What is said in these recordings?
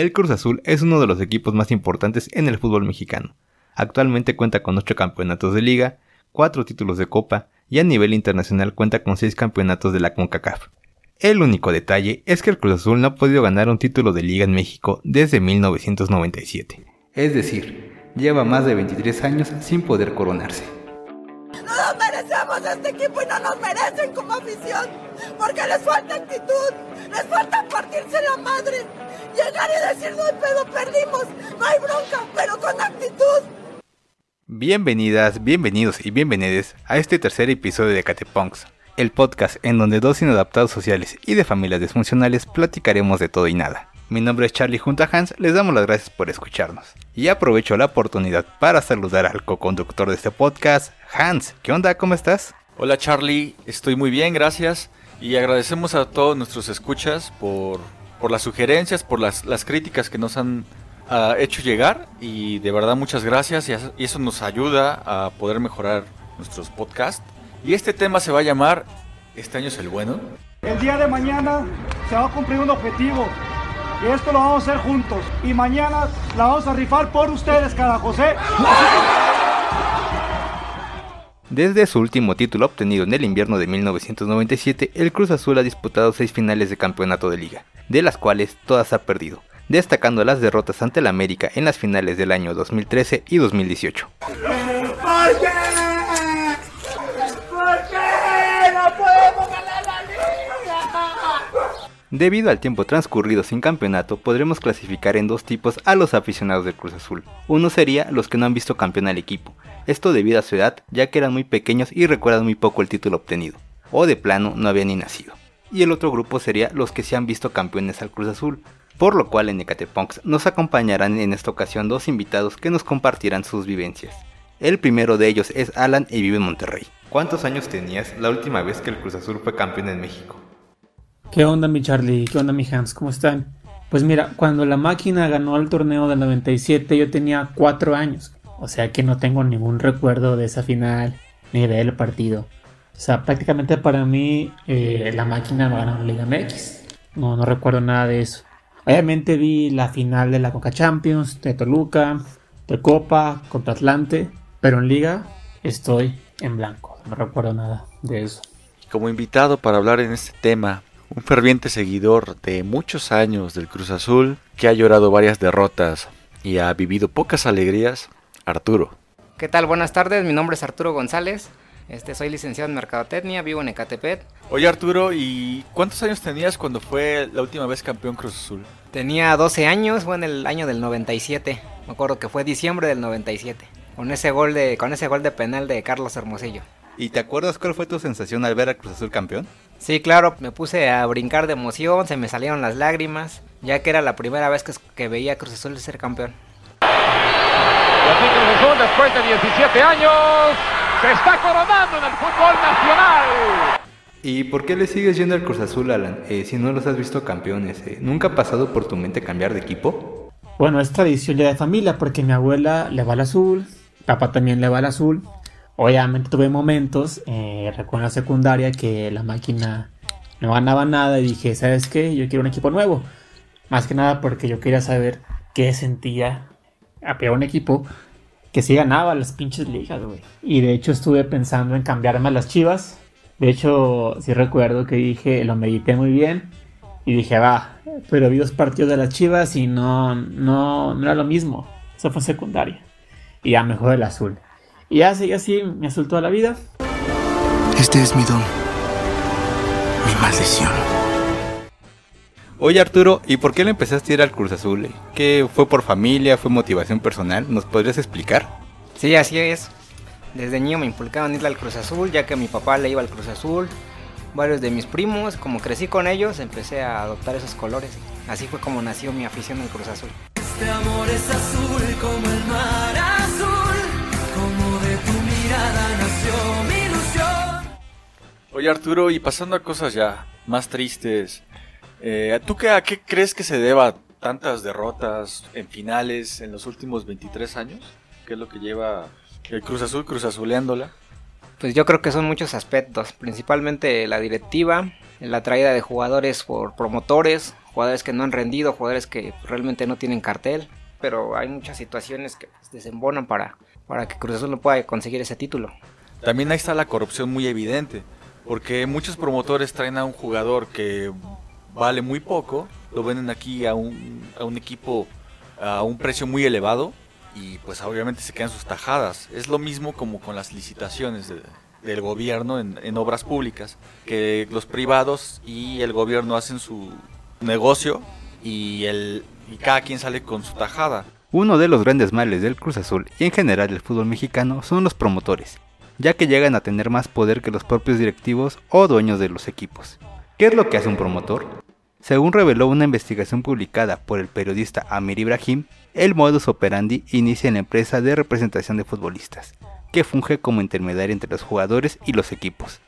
El Cruz Azul es uno de los equipos más importantes en el fútbol mexicano. Actualmente cuenta con 8 campeonatos de liga, 4 títulos de copa y a nivel internacional cuenta con 6 campeonatos de la CONCACAF. El único detalle es que el Cruz Azul no ha podido ganar un título de liga en México desde 1997. Es decir, lleva más de 23 años sin poder coronarse. No nos merecemos este equipo y no nos merecen como afición, porque les falta actitud, les falta partirse la madre, llegar y decir no hay pedo, perdimos, no hay bronca, pero con actitud. Bienvenidas, bienvenidos y bienvenides a este tercer episodio de Catepunks, el podcast en donde dos inadaptados sociales y de familias disfuncionales platicaremos de todo y nada. Mi nombre es Charlie junto a Hans, les damos las gracias por escucharnos. Y aprovecho la oportunidad para saludar al co-conductor de este podcast, Hans. ¿Qué onda? ¿Cómo estás? Hola Charlie, estoy muy bien, gracias. Y agradecemos a todos nuestros escuchas por, por las sugerencias, por las, las críticas que nos han uh, hecho llegar. Y de verdad muchas gracias y, y eso nos ayuda a poder mejorar nuestros podcasts. Y este tema se va a llamar Este año es el bueno. El día de mañana se va a cumplir un objetivo y esto lo vamos a hacer juntos. Y mañana la vamos a rifar por ustedes, carajos, ¿eh? Desde su último título obtenido en el invierno de 1997, el Cruz Azul ha disputado seis finales de campeonato de liga, de las cuales todas ha perdido, destacando las derrotas ante el América en las finales del año 2013 y 2018. Debido al tiempo transcurrido sin campeonato, podremos clasificar en dos tipos a los aficionados del Cruz Azul. Uno sería los que no han visto campeón al equipo, esto debido a su edad, ya que eran muy pequeños y recuerdan muy poco el título obtenido, o de plano no habían ni nacido. Y el otro grupo sería los que se han visto campeones al Cruz Azul, por lo cual en Ecatepunks nos acompañarán en esta ocasión dos invitados que nos compartirán sus vivencias. El primero de ellos es Alan y vive en Monterrey. ¿Cuántos años tenías la última vez que el Cruz Azul fue campeón en México? ¿Qué onda mi Charlie? ¿Qué onda mi Hans? ¿Cómo están? Pues mira, cuando la máquina ganó el torneo del 97 yo tenía 4 años. O sea que no tengo ningún recuerdo de esa final ni del partido. O sea, prácticamente para mí eh, la máquina ganó la Liga MX. No, no recuerdo nada de eso. Obviamente vi la final de la Coca Champions, de Toluca, de Copa, contra Atlante. Pero en Liga estoy en blanco. No recuerdo nada de eso. Como invitado para hablar en este tema, un ferviente seguidor de muchos años del Cruz Azul, que ha llorado varias derrotas y ha vivido pocas alegrías, Arturo. ¿Qué tal? Buenas tardes, mi nombre es Arturo González. Este, soy licenciado en Mercadotecnia, vivo en Ecatepet. Oye Arturo, ¿y cuántos años tenías cuando fue la última vez campeón Cruz Azul? Tenía 12 años, fue en el año del 97. Me acuerdo que fue diciembre del 97. Con ese gol de, con ese gol de penal de Carlos Hermosillo. ¿Y te acuerdas cuál fue tu sensación al ver a Cruz Azul campeón? Sí, claro, me puse a brincar de emoción, se me salieron las lágrimas, ya que era la primera vez que, que veía a Cruz Azul ser campeón. Y aquí Cruz Azul, después de 17 años, se está coronando en el fútbol nacional. ¿Y por qué le sigues yendo al Cruz Azul, Alan? Eh, si no los has visto campeones, eh, ¿nunca ha pasado por tu mente cambiar de equipo? Bueno, es tradición ya de familia, porque mi abuela le va al azul, papá también le va al azul, Obviamente tuve momentos, eh, recuerdo en la secundaria, que la máquina no ganaba nada y dije, ¿sabes qué? Yo quiero un equipo nuevo. Más que nada porque yo quería saber qué sentía apear un equipo que sí ganaba las pinches ligas, güey. Y de hecho estuve pensando en cambiarme a las chivas. De hecho, sí recuerdo que dije, lo medité muy bien. Y dije, va, pero vi dos partidos de las chivas y no, no, no era lo mismo. Eso fue secundaria. Y ya mejor el azul. Y así, así me azul toda la vida. Este es mi don. Mi maldición. Oye Arturo, ¿y por qué le empezaste a ir al Cruz Azul? ¿Qué fue por familia? ¿Fue motivación personal? ¿Nos podrías explicar? Sí, así es. Desde niño me inculcaban ir al Cruz Azul, ya que mi papá le iba al Cruz Azul. Varios de mis primos, como crecí con ellos, empecé a adoptar esos colores. Así fue como nació mi afición al Cruz Azul. Este amor es azul como el mar azul, como de tu mirada nació mi ilusión. Oye Arturo, y pasando a cosas ya más tristes, eh, ¿tú qué, a qué crees que se deba tantas derrotas en finales en los últimos 23 años? ¿Qué es lo que lleva el Cruz Azul Cruz Azuleándola? Pues yo creo que son muchos aspectos, principalmente la directiva, la traída de jugadores por promotores, jugadores que no han rendido, jugadores que realmente no tienen cartel, pero hay muchas situaciones que pues, desembonan para, para que Cruz Azul no pueda conseguir ese título. También ahí está la corrupción muy evidente, porque muchos promotores traen a un jugador que vale muy poco, lo venden aquí a un, a un equipo a un precio muy elevado y pues obviamente se quedan sus tajadas. Es lo mismo como con las licitaciones del gobierno en, obras públicas, que los privados y el gobierno hacen su negocio y, el, y cada quien sale con su tajada. Uno de los grandes males del Cruz Azul y en general del fútbol mexicano son los promotores, ya que llegan a tener más poder que los propios directivos o dueños de los equipos. ¿Qué es lo que hace un promotor? Según reveló una investigación publicada por el periodista Amir Ibrahim, el modus operandi inicia en la empresa de representación de futbolistas, que funge como intermediario entre los jugadores y los equipos.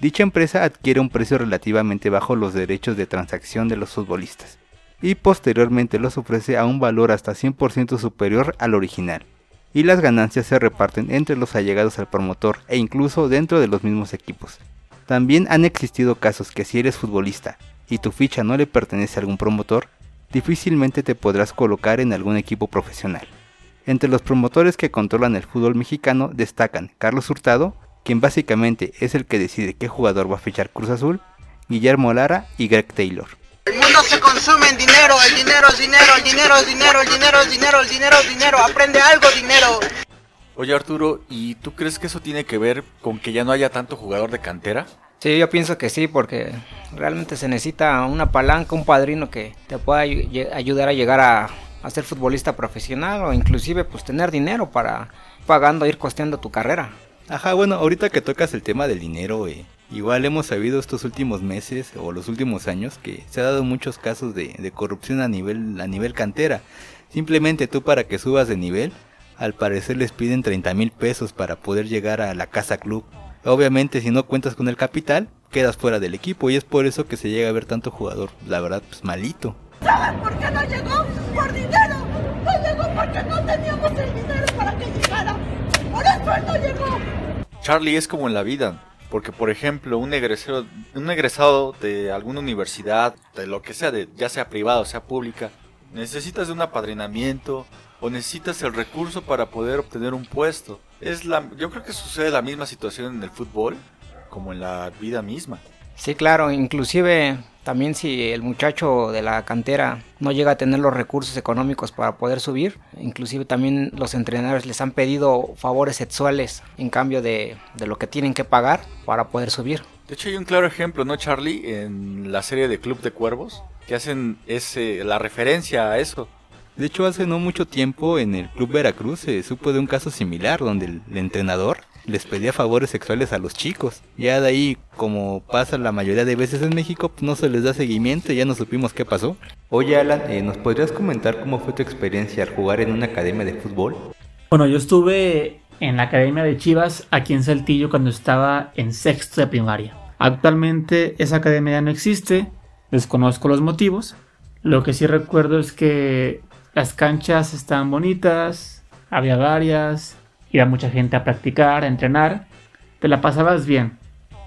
Dicha empresa adquiere un precio relativamente bajo los derechos de transacción de los futbolistas y posteriormente los ofrece a un valor hasta 100% superior al original, y las ganancias se reparten entre los allegados al promotor e incluso dentro de los mismos equipos. También han existido casos que si eres futbolista y tu ficha no le pertenece a algún promotor, difícilmente te podrás colocar en algún equipo profesional. Entre los promotores que controlan el fútbol mexicano destacan Carlos Hurtado, quien básicamente es el que decide qué jugador va a fichar Cruz Azul, Guillermo Lara y Greg Taylor. El mundo se consume en dinero, el dinero es dinero, el dinero es dinero, el dinero es dinero, el dinero es dinero, aprende algo dinero. Oye Arturo, ¿y tú crees que eso tiene que ver con que ya no haya tanto jugador de cantera? Sí, yo pienso que sí, porque realmente se necesita una palanca, un padrino que te pueda ayudar a llegar a, ser futbolista profesional o inclusive pues tener dinero para pagando, ir costeando tu carrera. Ajá, bueno, ahorita que tocas el tema del dinero, eh, igual hemos sabido estos últimos meses o los últimos años que se ha dado muchos casos de, de corrupción a nivel, a nivel cantera. Simplemente tú para que subas de nivel, al parecer les piden 30 mil pesos para poder llegar a la casa club Obviamente si no cuentas con el capital, quedas fuera del equipo y es por eso que se llega a ver tanto jugador, la verdad, pues malito. ¿Saben por qué no llegó? Por dinero. No llegó porque no teníamos el dinero para que llegara. Por eso él no llegó. Charlie es como en la vida. Porque, por ejemplo, un egresado, un egresado de alguna universidad, de lo que sea, de, ya sea privada o sea pública, necesitas de un apadrinamiento o necesitas el recurso para poder obtener un puesto. Es la, yo creo que sucede la misma situación en el fútbol como en la vida misma. Sí, claro, inclusive también si el muchacho de la cantera no llega a tener los recursos económicos para poder subir, inclusive también los entrenadores les han pedido favores sexuales en cambio de, de lo que tienen que pagar para poder subir. De hecho hay un claro ejemplo, ¿no, Charlie? En la serie de Club de Cuervos, que hacen ese, la referencia a eso de hecho, hace no mucho tiempo en el Club Veracruz se supo de un caso similar donde el, entrenador les pedía favores sexuales a los chicos. Ya de ahí, como pasa la mayoría de veces en México, pues no se les da seguimiento y ya no supimos qué pasó. Oye Alan, eh, ¿nos podrías comentar cómo fue tu experiencia al jugar en una academia de fútbol? Bueno, yo estuve en la academia de Chivas aquí en Saltillo cuando estaba en sexto de primaria. Actualmente esa academia ya no existe, desconozco los motivos. Lo que sí recuerdo es que las canchas estaban bonitas, había varias, iba mucha gente a practicar, a entrenar, te la pasabas bien.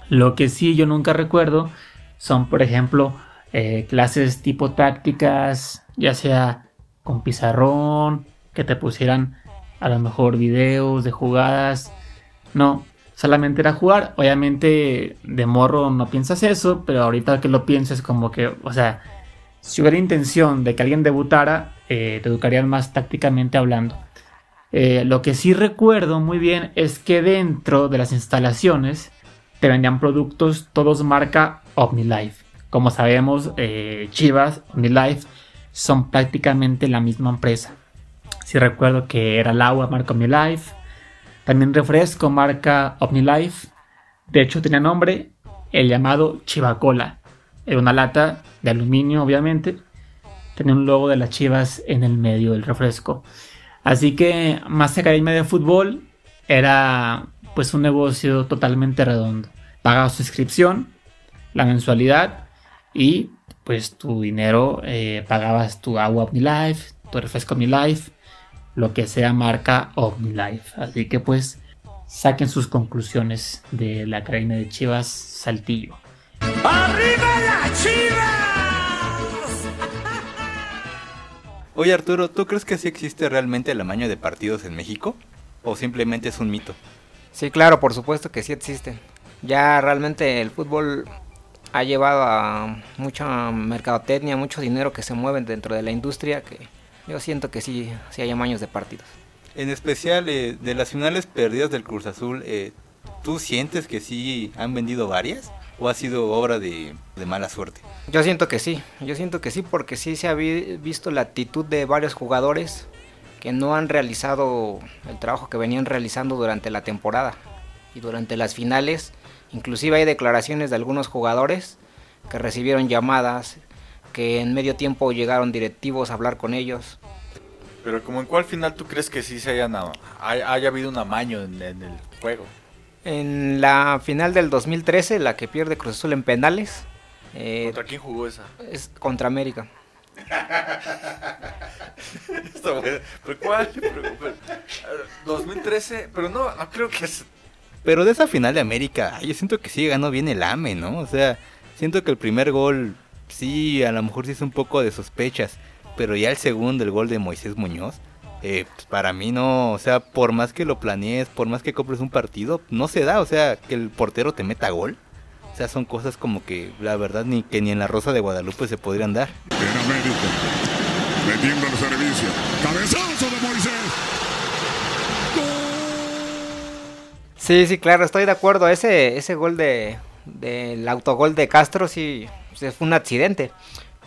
Lo que sí yo nunca recuerdo son, por ejemplo, eh, clases tipo tácticas, ya sea con pizarrón, que te pusieran a lo mejor videos de jugadas. No, solamente era jugar. Obviamente de morro no piensas eso, pero ahorita que lo piensas como que, o sea, si hubiera intención de que alguien debutara, eh, te educarían más tácticamente hablando. Eh, lo que sí recuerdo muy bien es que dentro de las instalaciones te vendían productos todos marca OmniLife. Como sabemos, eh, Chivas, OmniLife son prácticamente la misma empresa. Sí recuerdo que era el agua marca OmniLife, también refresco marca OmniLife. De hecho tenía nombre el llamado Chivacola. Era una lata de aluminio, obviamente. Tenía un logo de las chivas en el medio del refresco. Así que más academia de fútbol era pues un negocio totalmente redondo. Pagabas suscripción, la mensualidad y pues tu dinero eh, pagabas tu agua OmniLife, tu refresco OmniLife, lo que sea marca OmniLife. Así que pues saquen sus conclusiones de la academia de Chivas Saltillo. ¡Arriba las chivas! Oye Arturo, ¿tú crees que sí existe realmente el amaño de partidos en México? ¿O simplemente es un mito? Sí, claro, por supuesto que sí existen. Ya realmente el fútbol ha llevado a mucha mercadotecnia, mucho dinero que se mueven dentro de la industria que yo siento que sí, sí hay amaños de partidos. En especial eh, de las finales perdidas del Cruz Azul, eh, ¿tú sientes que sí han vendido varias? ¿O ha sido obra de, de mala suerte? Yo siento que sí, yo siento que sí porque sí se ha vi- visto la actitud de varios jugadores que no han realizado el trabajo que venían realizando durante la temporada y durante las finales. Inclusive hay declaraciones de algunos jugadores que recibieron llamadas, que en medio tiempo llegaron directivos a hablar con ellos. Pero como en cuál final tú crees que sí se hayan, a- hay- haya habido un amaño en, en el juego. En la final del 2013, la que pierde Cruz Azul en penales, eh, ¿Contra quién jugó esa? es contra América. ¿Pero cuál? Pero- pero- eh, 2013, pero no, no creo que es... Pero de esa final de América, yo siento que sí ganó bien el AME, ¿no? O sea, siento que el primer gol, sí, a lo mejor sí es un poco de sospechas. Pero ya el segundo, el gol de Moisés Muñoz, eh, pues para mí no, o sea, por más que lo planees, por más que compres un partido, no se da, o sea, que el portero te meta gol. O sea, son cosas como que la verdad ni que ni en la Rosa de Guadalupe se podrían dar. En América. Metiendo el servicio. Cabezazo de Moisés. Sí, sí, claro, estoy de acuerdo. Ese, ese gol de del autogol de Castro sí pues, fue un accidente.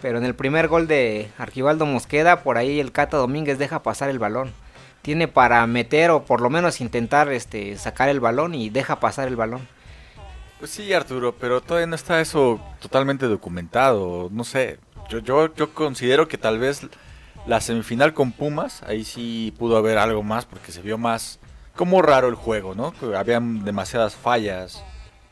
Pero en el primer gol de Arquibaldo Mosqueda, por ahí el Cata Domínguez deja pasar el balón. Tiene para meter o por lo menos intentar este, sacar el balón y deja pasar el balón. Pues sí, Arturo, pero todavía no está eso totalmente documentado. No sé, yo, yo, yo considero que tal vez la semifinal con Pumas, ahí sí pudo haber algo más porque se vio más como raro el juego, ¿no? Habían demasiadas fallas.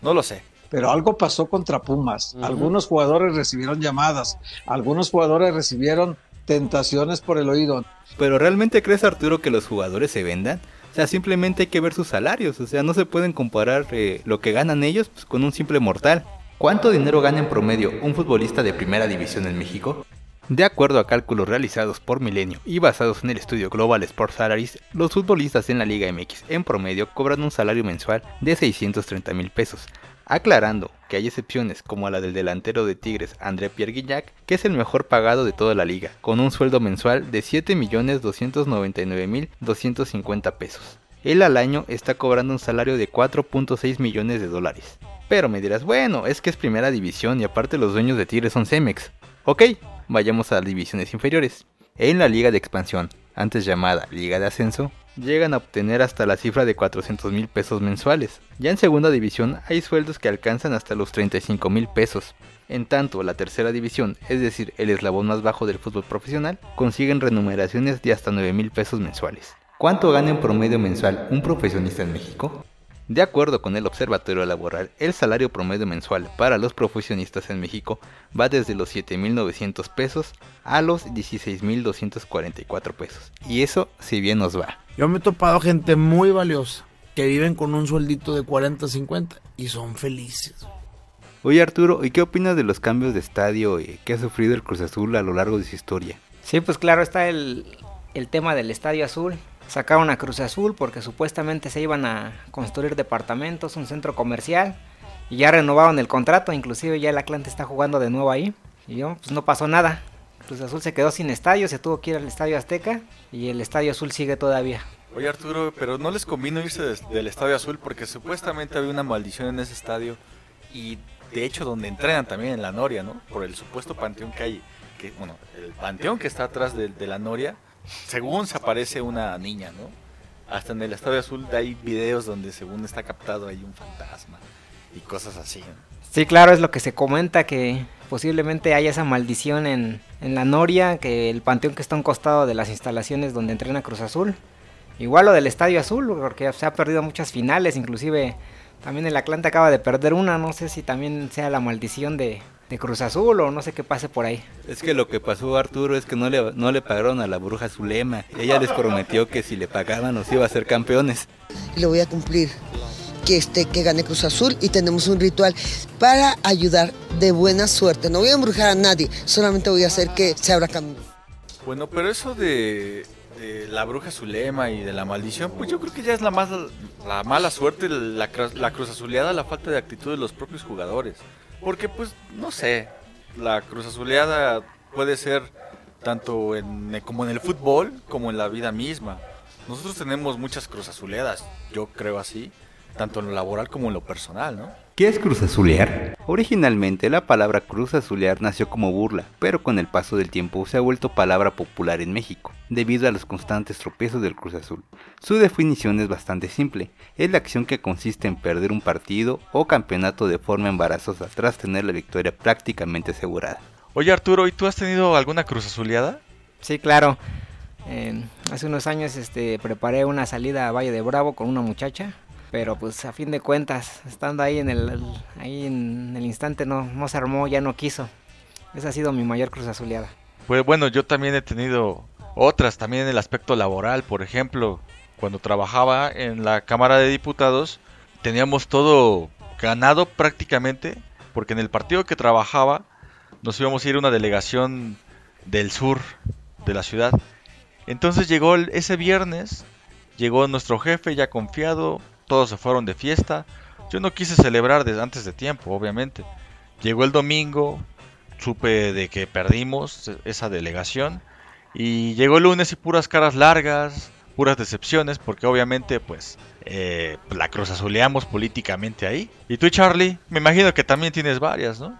No lo sé. Pero algo pasó contra Pumas. Algunos jugadores recibieron llamadas, algunos jugadores recibieron tentaciones por el oído. Pero ¿realmente crees Arturo que los jugadores se vendan? O sea, simplemente hay que ver sus salarios, o sea, no se pueden comparar eh, lo que ganan ellos pues, con un simple mortal. ¿Cuánto dinero gana en promedio un futbolista de primera división en México? De acuerdo a cálculos realizados por Milenio y basados en el estudio Global Sports Salaries, los futbolistas en la Liga MX en promedio cobran un salario mensual de 630 mil pesos, aclarando que hay excepciones como la del delantero de Tigres André Pierre Guignac, que es el mejor pagado de toda la liga, con un sueldo mensual de 7.299.250 pesos. Él al año está cobrando un salario de 4.6 millones de dólares. Pero me dirás, bueno, es que es primera división y aparte los dueños de Tigres son Cemex. Ok, vayamos a las divisiones inferiores. En la liga de expansión, antes llamada Liga de Ascenso, llegan a obtener hasta la cifra de 400 mil pesos mensuales. Ya en segunda división hay sueldos que alcanzan hasta los 35 mil pesos. En tanto, la tercera división, es decir, el eslabón más bajo del fútbol profesional, consiguen remuneraciones de hasta 9 mil pesos mensuales. ¿Cuánto gana en promedio mensual un profesionista en México? De acuerdo con el Observatorio Laboral, el salario promedio mensual para los profesionistas en México va desde los 7.900 pesos a los 16.244 pesos. Y eso si bien nos va. Yo me he topado gente muy valiosa que viven con un sueldito de 40, 50 y son felices. Oye Arturo, ¿y qué opinas de los cambios de estadio eh, que ha sufrido el Cruz Azul a lo largo de su historia? Sí, pues claro, está el, el tema del Estadio Azul. Sacaron a Cruz Azul porque supuestamente se iban a construir departamentos, un centro comercial. Y ya renovaron el contrato, inclusive ya el Atlante está jugando de nuevo ahí. Y yo, pues no pasó nada. Cruz Azul se quedó sin estadio, se tuvo que ir al Estadio Azteca. Y el Estadio Azul sigue todavía. Oye Arturo, pero no les convino irse del Estadio Azul porque supuestamente había una maldición en ese estadio y de hecho donde entrenan también en la Noria, ¿no? Por el supuesto panteón que hay, que bueno, el panteón que está atrás de, de la Noria, según se aparece una niña, ¿no? Hasta en el Estadio Azul hay videos donde según está captado ahí un fantasma y cosas así. ¿no? Sí, claro, es lo que se comenta que posiblemente haya esa maldición en, en la Noria, que el panteón que está a un costado de las instalaciones donde entrena Cruz Azul. Igual lo del Estadio Azul, porque se ha perdido muchas finales, inclusive también el Atlante acaba de perder una, no sé si también sea la maldición de, de Cruz Azul o no sé qué pase por ahí. Es que lo que pasó Arturo es que no le, no le pagaron a la bruja Zulema. Ella les prometió que si le pagaban los iba a ser campeones. y lo voy a cumplir. Que, este, que gane Cruz Azul y tenemos un ritual para ayudar de buena suerte. No voy a embrujar a nadie, solamente voy a hacer que se abra camino. Bueno, pero eso de, de la bruja Zulema y de la maldición, pues yo creo que ya es la más la mala suerte, la, la cruz azuleada, la falta de actitud de los propios jugadores. Porque pues, no sé, la cruz azuleada puede ser tanto en, como en el fútbol como en la vida misma. Nosotros tenemos muchas cruz azuleadas, yo creo así, tanto en lo laboral como en lo personal, ¿no? ¿Qué es cruz azulear? Originalmente la palabra cruz azulear nació como burla, pero con el paso del tiempo se ha vuelto palabra popular en México, debido a los constantes tropiezos del Cruz Azul. Su definición es bastante simple, es la acción que consiste en perder un partido o campeonato de forma embarazosa tras tener la victoria prácticamente asegurada. Oye Arturo, ¿y tú has tenido alguna cruz azuleada? Sí, claro. Eh, hace unos años este, preparé una salida a Valle de Bravo con una muchacha, pero pues a fin de cuentas, estando ahí en el, ahí en el instante no, no se armó, ya no quiso. Esa ha sido mi mayor cruz azuleada. Pues bueno, yo también he tenido otras, también en el aspecto laboral, por ejemplo, cuando trabajaba en la Cámara de Diputados, teníamos todo ganado prácticamente, porque en el partido que trabajaba nos íbamos a ir a una delegación del sur de la ciudad. Entonces llegó ese viernes, llegó nuestro jefe ya confiado, todos se fueron de fiesta. Yo no quise celebrar desde antes de tiempo, obviamente. Llegó el domingo, supe de que perdimos esa delegación y llegó el lunes y puras caras largas, puras decepciones, porque obviamente pues eh, la cruz azuleamos políticamente ahí. Y tú Charlie, me imagino que también tienes varias, ¿no?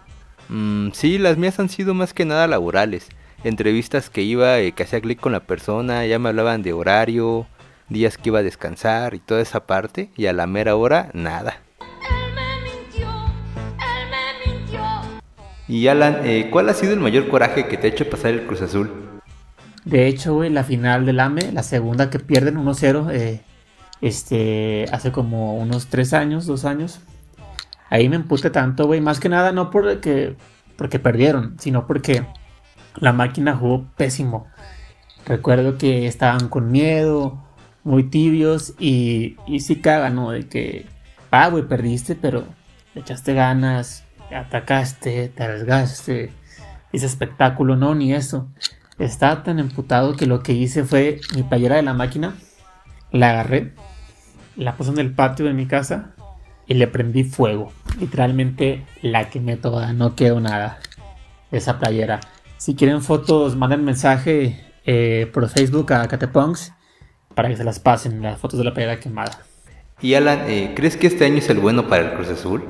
Mm, sí, las mías han sido más que nada laborales. Entrevistas que iba, eh, que hacía clic con la persona, ya me hablaban de horario, días que iba a descansar y toda esa parte, y a la mera hora, nada. Y Alan, eh, ¿cuál ha sido el mayor coraje que te ha hecho pasar el Cruz Azul? De hecho, güey, la final del AME, la segunda que pierden 1-0, eh, este, hace como unos 3 años, 2 años. Ahí me emputé tanto, güey. Más que nada, no porque, porque perdieron, sino porque la máquina jugó pésimo. Recuerdo que estaban con miedo, muy tibios y, y sí cagan, ¿no? De que, ah, güey, perdiste, pero le echaste ganas, atacaste, te arriesgaste, hice espectáculo, no, ni eso. Estaba tan emputado que lo que hice fue mi playera de la máquina, la agarré, la puse en el patio de mi casa y le prendí fuego. Literalmente la quemé toda, no quedó nada esa playera. Si quieren fotos, manden mensaje eh, por Facebook a Catepunks para que se las pasen, las fotos de la playera quemada. Y Alan, eh, ¿crees que este año es el bueno para el Cruz Azul?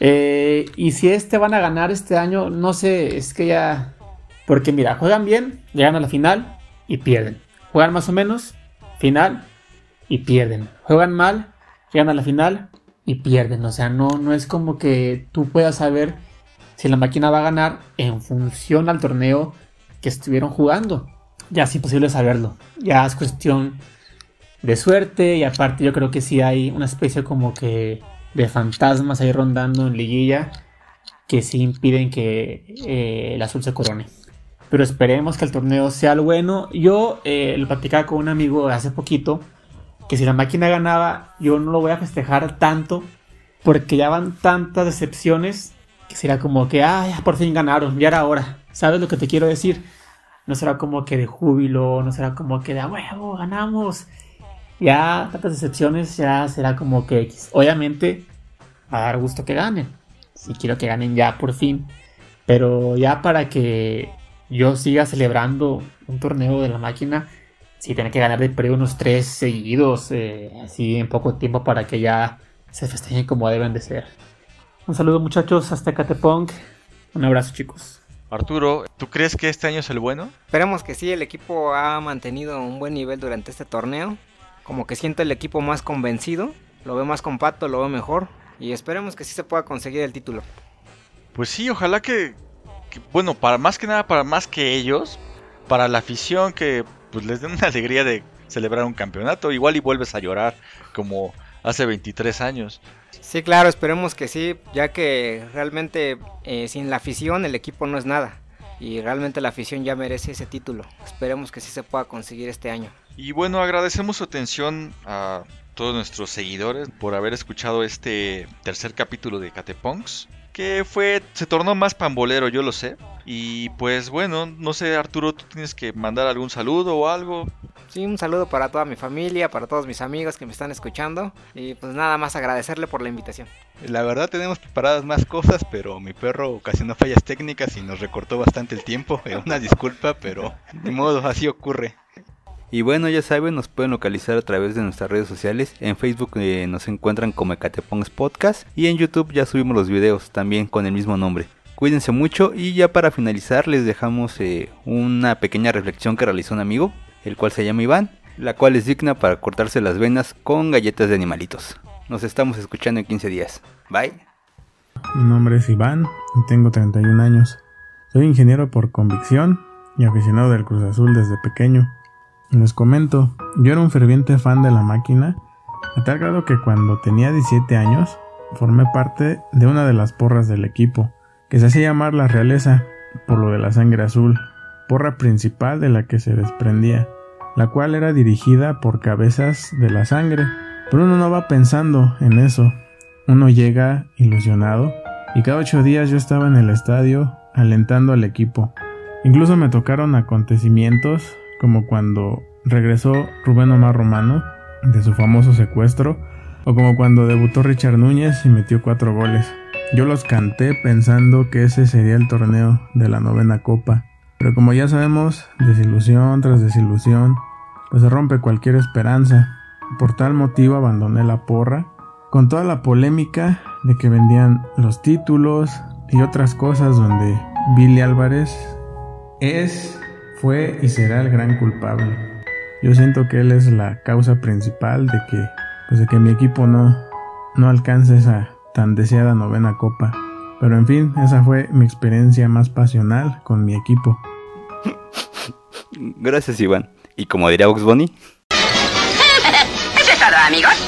Eh, y si este van a ganar este año, no sé, es que ya... Porque mira, juegan bien, llegan a la final y pierden. Juegan más o menos, final y pierden. Juegan mal, llegan a la final y pierden. O sea, no, no es como que tú puedas saber si la máquina va a ganar en función al torneo que estuvieron jugando. Ya es imposible saberlo. Ya es cuestión de suerte y aparte yo creo que sí hay una especie como que de fantasmas ahí rondando en liguilla que sí impiden que eh, el azul se corone. Pero esperemos que el torneo sea el bueno. Yo eh, lo platicaba con un amigo hace poquito que si la máquina ganaba yo no lo voy a festejar tanto porque ya van tantas decepciones que será como que, ah, por fin ganaron, ya era hora. ¿Sabes lo que te quiero decir? No será como que de júbilo, no será como que de, huevo, ganamos. Ya tantas decepciones, ya será como que. Obviamente, va a dar gusto que ganen. Si quiero que ganen ya por fin. Pero ya para que yo siga celebrando un torneo de la máquina, sí tiene que ganar de periodo unos tres seguidos, eh, así en poco tiempo para que ya se festejen como deben de ser. Un saludo muchachos, hasta Catepunk. Un abrazo chicos. Arturo, ¿tú crees que este año es el bueno? Esperemos que sí, el equipo ha mantenido un buen nivel durante este torneo. Como que siento el equipo más convencido, lo veo más compacto, lo veo mejor. Y esperemos que sí se pueda conseguir el título. Pues sí, ojalá que, que, bueno, para más que nada, para más que ellos, para la afición que pues les den una alegría de celebrar un campeonato, igual y vuelves a llorar como hace 23 años. Sí, claro, esperemos que sí, ya que realmente eh, sin la afición el equipo no es nada. Y realmente la afición ya merece ese título. Esperemos que sí se pueda conseguir este año. Y bueno, agradecemos su atención a todos nuestros seguidores por haber escuchado este tercer capítulo de Catepunks. Que fue, se tornó más pambolero, yo lo sé. Y pues bueno, no sé Arturo, tú tienes que mandar algún saludo o algo. Sí, un saludo para toda mi familia, para todos mis amigos que me están escuchando. Y pues nada más agradecerle por la invitación. La verdad tenemos preparadas más cosas, pero mi perro ocasionó fallas técnicas y nos recortó bastante el tiempo. Una disculpa, pero de modo así ocurre. Y bueno, ya saben, nos pueden localizar a través de nuestras redes sociales. En Facebook eh, nos encuentran como Ecatepongs Podcast y en YouTube ya subimos los videos también con el mismo nombre. Cuídense mucho y ya para finalizar les dejamos eh, una pequeña reflexión que realizó un amigo el cual se llama Iván, la cual es digna para cortarse las venas con galletas de animalitos. Nos estamos escuchando en 15 días. Bye. Mi nombre es Iván y tengo 31 años. Soy ingeniero por convicción y aficionado del Cruz Azul desde pequeño. Les comento, yo era un ferviente fan de la máquina, a tal grado que cuando tenía 17 años formé parte de una de las porras del equipo, que se hacía llamar la realeza, por lo de la sangre azul, porra principal de la que se desprendía, la cual era dirigida por cabezas de la sangre. Pero uno no va pensando en eso. Uno llega ilusionado y cada ocho días yo estaba en el estadio alentando al equipo. Incluso me tocaron acontecimientos como cuando regresó Rubén Omar Romano de su famoso secuestro o como cuando debutó Richard Núñez y metió cuatro goles. Yo los canté pensando que ese sería el torneo de la novena copa. Pero como ya sabemos, desilusión tras desilusión, pues se rompe cualquier esperanza. Por tal motivo abandoné la porra, con toda la polémica de que vendían los títulos y otras cosas donde Billy Álvarez es, fue y será el gran culpable. Yo siento que él es la causa principal de que, pues de que mi equipo no, no alcance esa tan deseada novena copa. Pero en fin, esa fue mi experiencia más pasional con mi equipo. Gracias, Iván. Y como diría Box Bunny. Eso es todo, amigos.